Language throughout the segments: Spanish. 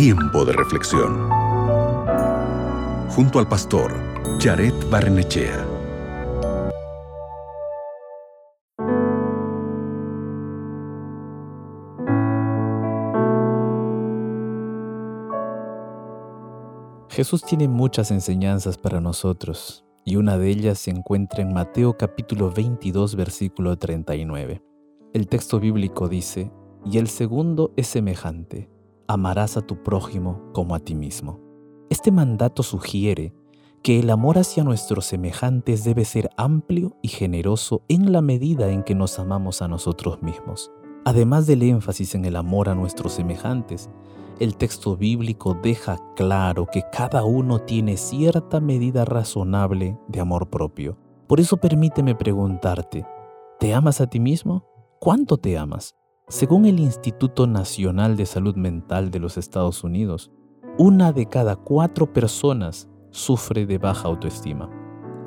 Tiempo de reflexión. Junto al pastor Jared Barnechea. Jesús tiene muchas enseñanzas para nosotros y una de ellas se encuentra en Mateo capítulo 22 versículo 39. El texto bíblico dice, y el segundo es semejante, amarás a tu prójimo como a ti mismo. Este mandato sugiere que el amor hacia nuestros semejantes debe ser amplio y generoso en la medida en que nos amamos a nosotros mismos. Además del énfasis en el amor a nuestros semejantes, el texto bíblico deja claro que cada uno tiene cierta medida razonable de amor propio. Por eso permíteme preguntarte, ¿te amas a ti mismo? ¿Cuánto te amas? Según el Instituto Nacional de Salud Mental de los Estados Unidos, una de cada cuatro personas sufre de baja autoestima.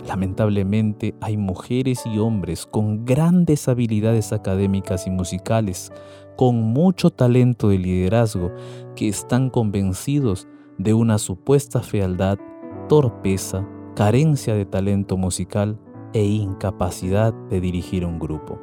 Lamentablemente hay mujeres y hombres con grandes habilidades académicas y musicales, con mucho talento de liderazgo, que están convencidos de una supuesta fealdad, torpeza, carencia de talento musical e incapacidad de dirigir un grupo.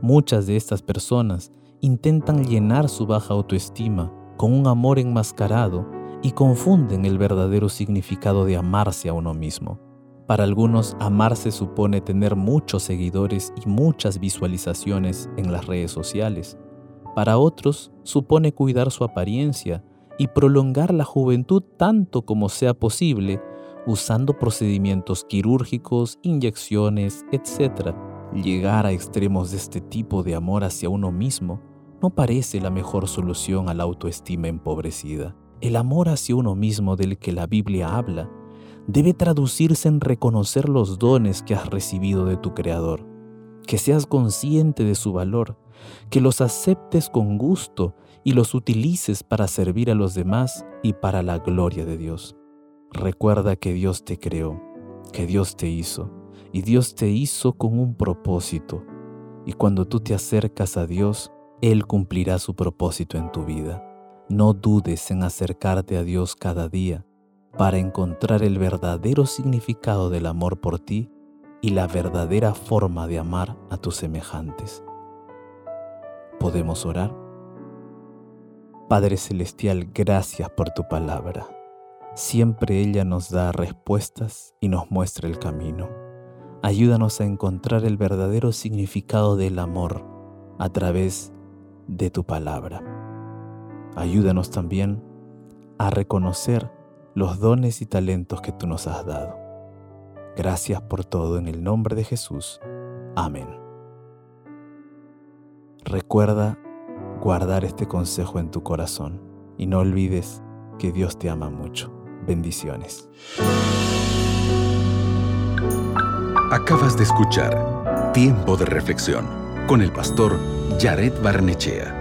Muchas de estas personas intentan llenar su baja autoestima con un amor enmascarado y confunden el verdadero significado de amarse a uno mismo. Para algunos, amarse supone tener muchos seguidores y muchas visualizaciones en las redes sociales. Para otros, supone cuidar su apariencia y prolongar la juventud tanto como sea posible, usando procedimientos quirúrgicos, inyecciones, etc. Llegar a extremos de este tipo de amor hacia uno mismo no parece la mejor solución a la autoestima empobrecida. El amor hacia uno mismo del que la Biblia habla debe traducirse en reconocer los dones que has recibido de tu Creador, que seas consciente de su valor, que los aceptes con gusto y los utilices para servir a los demás y para la gloria de Dios. Recuerda que Dios te creó, que Dios te hizo, y Dios te hizo con un propósito, y cuando tú te acercas a Dios, Él cumplirá su propósito en tu vida. No dudes en acercarte a Dios cada día, para encontrar el verdadero significado del amor por ti y la verdadera forma de amar a tus semejantes. ¿Podemos orar? Padre Celestial, gracias por tu palabra. Siempre ella nos da respuestas y nos muestra el camino. Ayúdanos a encontrar el verdadero significado del amor a través de tu palabra. Ayúdanos también a reconocer los dones y talentos que tú nos has dado. Gracias por todo en el nombre de Jesús. Amén. Recuerda guardar este consejo en tu corazón y no olvides que Dios te ama mucho. Bendiciones. Acabas de escuchar Tiempo de Reflexión con el pastor Jared Barnechea.